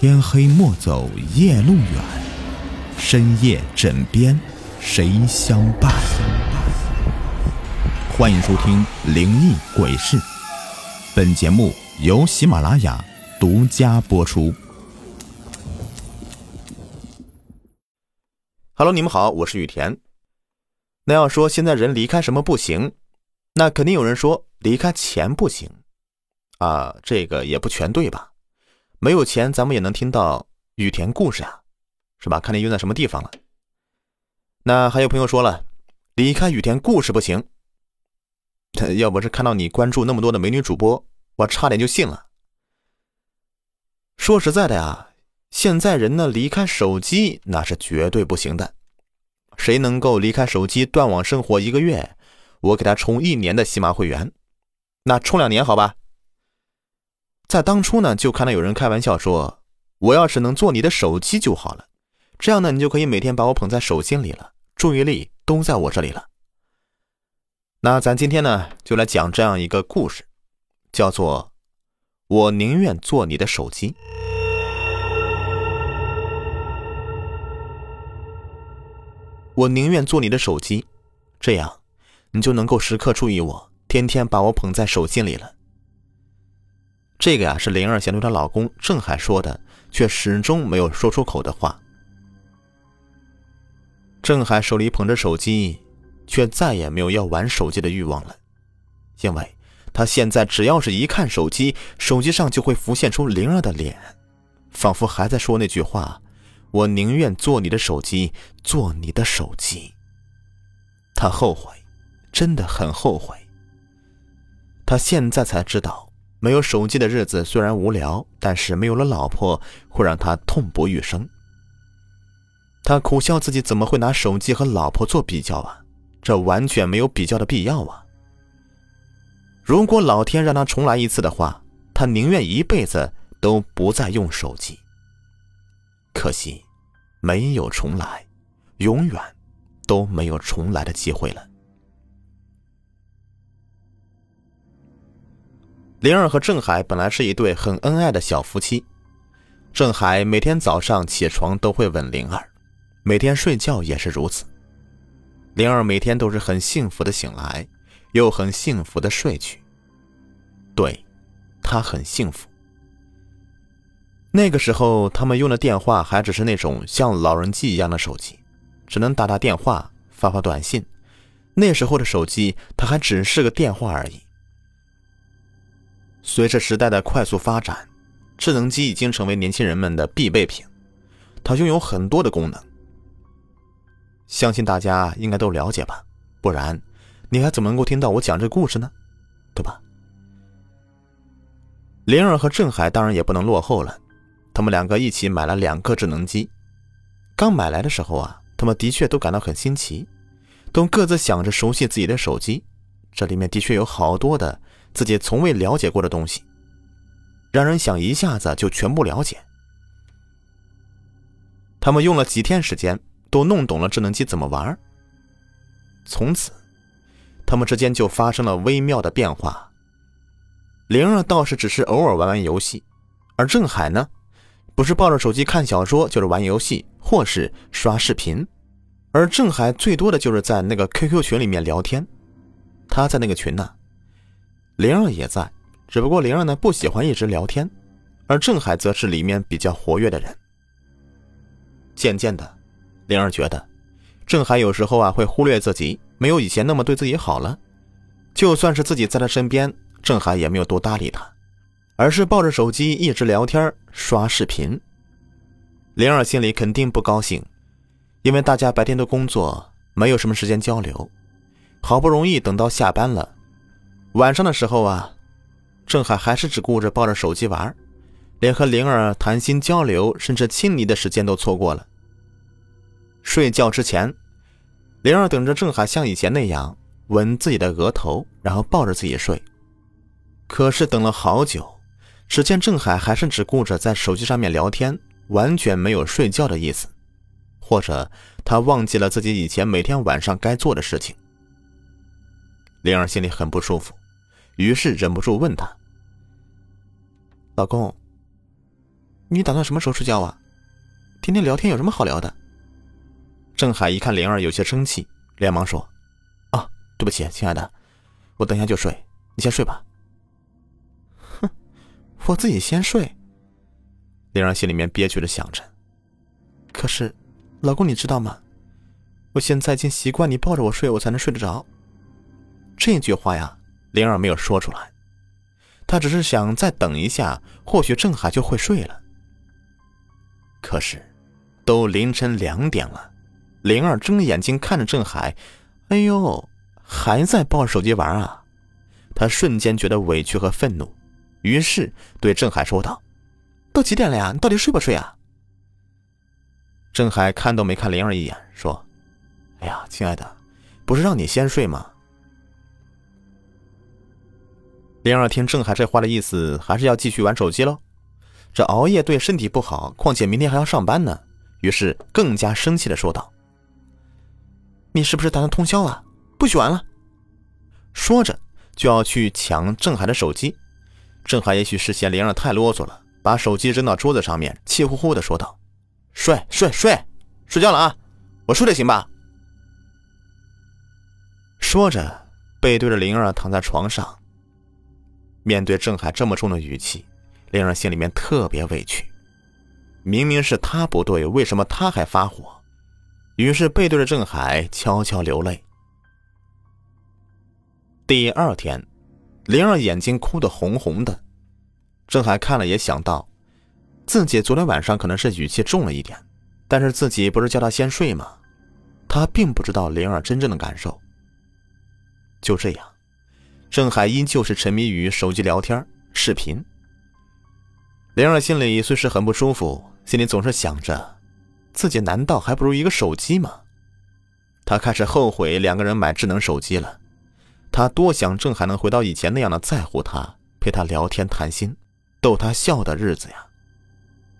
天黑莫走夜路远，深夜枕边谁相伴？欢迎收听《灵异鬼事》，本节目由喜马拉雅独家播出。Hello，你们好，我是雨田。那要说现在人离开什么不行，那肯定有人说离开钱不行啊，这个也不全对吧？没有钱，咱们也能听到雨田故事啊，是吧？看你用在什么地方了。那还有朋友说了，离开雨田故事不行。要不是看到你关注那么多的美女主播，我差点就信了。说实在的呀，现在人呢离开手机那是绝对不行的。谁能够离开手机断网生活一个月，我给他充一年的喜马会员。那充两年好吧？在当初呢，就看到有人开玩笑说：“我要是能做你的手机就好了，这样呢，你就可以每天把我捧在手心里了，注意力都在我这里了。”那咱今天呢，就来讲这样一个故事，叫做“我宁愿做你的手机”。我宁愿做你的手机，这样你就能够时刻注意我，天天把我捧在手心里了。这个呀是灵儿想对她老公郑海说的，却始终没有说出口的话。郑海手里捧着手机，却再也没有要玩手机的欲望了，因为他现在只要是一看手机，手机上就会浮现出灵儿的脸，仿佛还在说那句话：“我宁愿做你的手机，做你的手机。”他后悔，真的很后悔。他现在才知道。没有手机的日子虽然无聊，但是没有了老婆会让他痛不欲生。他苦笑自己怎么会拿手机和老婆做比较啊？这完全没有比较的必要啊！如果老天让他重来一次的话，他宁愿一辈子都不再用手机。可惜，没有重来，永远都没有重来的机会了。灵儿和郑海本来是一对很恩爱的小夫妻，郑海每天早上起床都会吻灵儿，每天睡觉也是如此。灵儿每天都是很幸福的醒来，又很幸福的睡去。对，她很幸福。那个时候，他们用的电话还只是那种像老人机一样的手机，只能打打电话、发发短信。那时候的手机，它还只是个电话而已。随着时代的快速发展，智能机已经成为年轻人们的必备品。它拥有很多的功能，相信大家应该都了解吧？不然，你还怎么能够听到我讲这故事呢？对吧？灵儿和郑海当然也不能落后了，他们两个一起买了两个智能机。刚买来的时候啊，他们的确都感到很新奇，都各自想着熟悉自己的手机。这里面的确有好多的。自己从未了解过的东西，让人想一下子就全部了解。他们用了几天时间，都弄懂了智能机怎么玩。从此，他们之间就发生了微妙的变化。灵儿倒是只是偶尔玩玩游戏，而郑海呢，不是抱着手机看小说，就是玩游戏或是刷视频。而郑海最多的就是在那个 QQ 群里面聊天，他在那个群呢。灵儿也在，只不过灵儿呢不喜欢一直聊天，而郑海则是里面比较活跃的人。渐渐的，灵儿觉得郑海有时候啊会忽略自己，没有以前那么对自己好了。就算是自己在他身边，郑海也没有多搭理他，而是抱着手机一直聊天刷视频。灵儿心里肯定不高兴，因为大家白天都工作，没有什么时间交流。好不容易等到下班了。晚上的时候啊，郑海还是只顾着抱着手机玩，连和灵儿谈心交流，甚至亲昵的时间都错过了。睡觉之前，灵儿等着郑海像以前那样吻自己的额头，然后抱着自己睡。可是等了好久，只见郑海还是只顾着在手机上面聊天，完全没有睡觉的意思，或者他忘记了自己以前每天晚上该做的事情。灵儿心里很不舒服。于是忍不住问他：“老公，你打算什么时候睡觉啊？天天聊天有什么好聊的？”郑海一看灵儿有些生气，连忙说：“啊，对不起，亲爱的，我等下就睡，你先睡吧。”哼，我自己先睡。灵儿心里面憋屈的想着。可是，老公，你知道吗？我现在已经习惯你抱着我睡，我才能睡得着。这句话呀，灵儿没有说出来，她只是想再等一下，或许郑海就会睡了。可是，都凌晨两点了，灵儿睁眼睛看着郑海，哎呦，还在抱着手机玩啊！她瞬间觉得委屈和愤怒，于是对郑海说道：“都几点了呀？你到底睡不睡啊？”郑海看都没看灵儿一眼，说：“哎呀，亲爱的，不是让你先睡吗？”灵儿听郑海这话的意思，还是要继续玩手机喽。这熬夜对身体不好，况且明天还要上班呢。于是更加生气的说道：“你是不是打算通宵啊？不许玩了！”说着就要去抢郑海的手机。郑海也许是嫌灵儿太啰嗦了，把手机扔到桌子上面，气呼呼的说道：“睡睡睡，睡觉了啊！我睡得行吧？”说着背对着灵儿躺在床上。面对郑海这么重的语气，灵儿心里面特别委屈。明明是他不对，为什么他还发火？于是背对着郑海悄悄流泪。第二天，灵儿眼睛哭得红红的。郑海看了也想到，自己昨天晚上可能是语气重了一点，但是自己不是叫他先睡吗？他并不知道灵儿真正的感受。就这样。郑海依旧是沉迷于手机聊天、视频。灵儿心里虽是很不舒服，心里总是想着，自己难道还不如一个手机吗？她开始后悔两个人买智能手机了。她多想郑海能回到以前那样的在乎她、陪她聊天谈心、逗她笑的日子呀。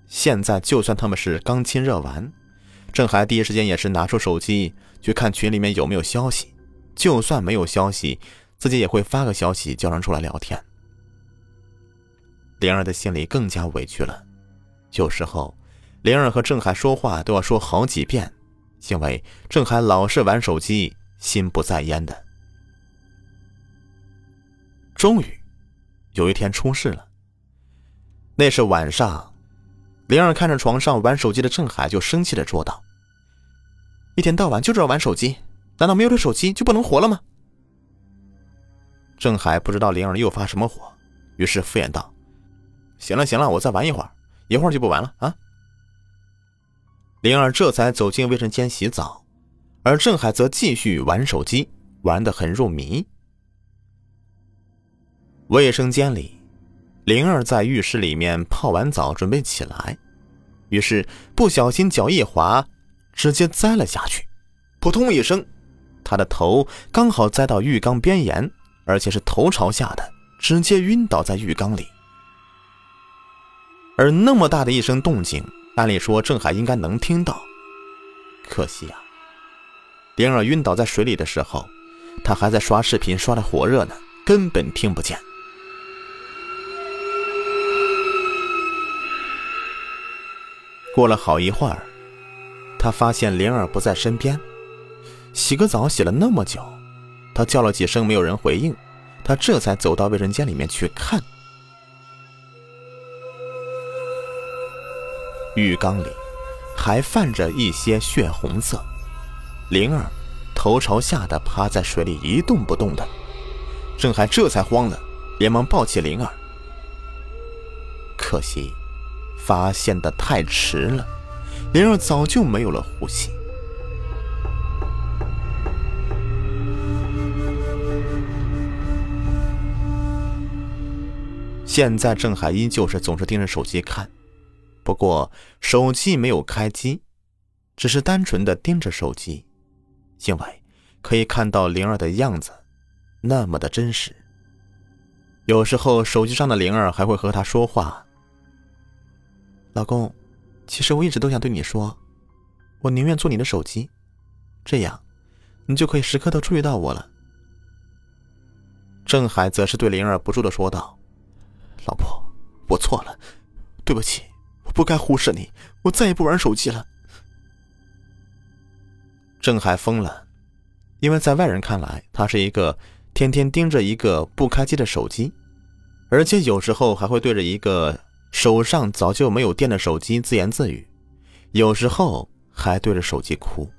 现在就算他们是刚亲热完，郑海第一时间也是拿出手机去看群里面有没有消息，就算没有消息。自己也会发个消息叫人出来聊天。灵儿的心里更加委屈了，有时候，灵儿和郑海说话都要说好几遍，因为郑海老是玩手机，心不在焉的。终于，有一天出事了。那是晚上，灵儿看着床上玩手机的郑海，就生气的说道：“一天到晚就知道玩手机，难道没有了手机就不能活了吗？”郑海不知道灵儿又发什么火，于是敷衍道：“行了行了，我再玩一会儿，一会儿就不玩了啊。”灵儿这才走进卫生间洗澡，而郑海则继续玩手机，玩得很入迷。卫生间里，灵儿在浴室里面泡完澡，准备起来，于是不小心脚一滑，直接栽了下去，扑通一声，她的头刚好栽到浴缸边沿。而且是头朝下的，直接晕倒在浴缸里。而那么大的一声动静，按理说郑海应该能听到，可惜啊，灵儿晕倒在水里的时候，他还在刷视频，刷的火热呢，根本听不见。过了好一会儿，他发现灵儿不在身边，洗个澡洗了那么久。他叫了几声，没有人回应，他这才走到卫生间里面去看。浴缸里还泛着一些血红色，灵儿头朝下的趴在水里一动不动的。郑海这才慌了，连忙抱起灵儿。可惜，发现的太迟了，灵儿早就没有了呼吸。现在郑海依旧是总是盯着手机看，不过手机没有开机，只是单纯的盯着手机，因为可以看到灵儿的样子，那么的真实。有时候手机上的灵儿还会和他说话：“老公，其实我一直都想对你说，我宁愿做你的手机，这样你就可以时刻都注意到我了。”郑海则是对灵儿不住的说道。老婆，我错了，对不起，我不该忽视你，我再也不玩手机了。郑海疯了，因为在外人看来，他是一个天天盯着一个不开机的手机，而且有时候还会对着一个手上早就没有电的手机自言自语，有时候还对着手机哭。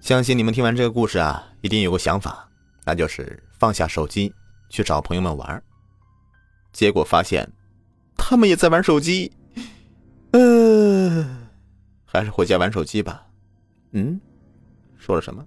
相信你们听完这个故事啊，一定有个想法，那就是放下手机去找朋友们玩。结果发现，他们也在玩手机。嗯，还是回家玩手机吧。嗯，说了什么？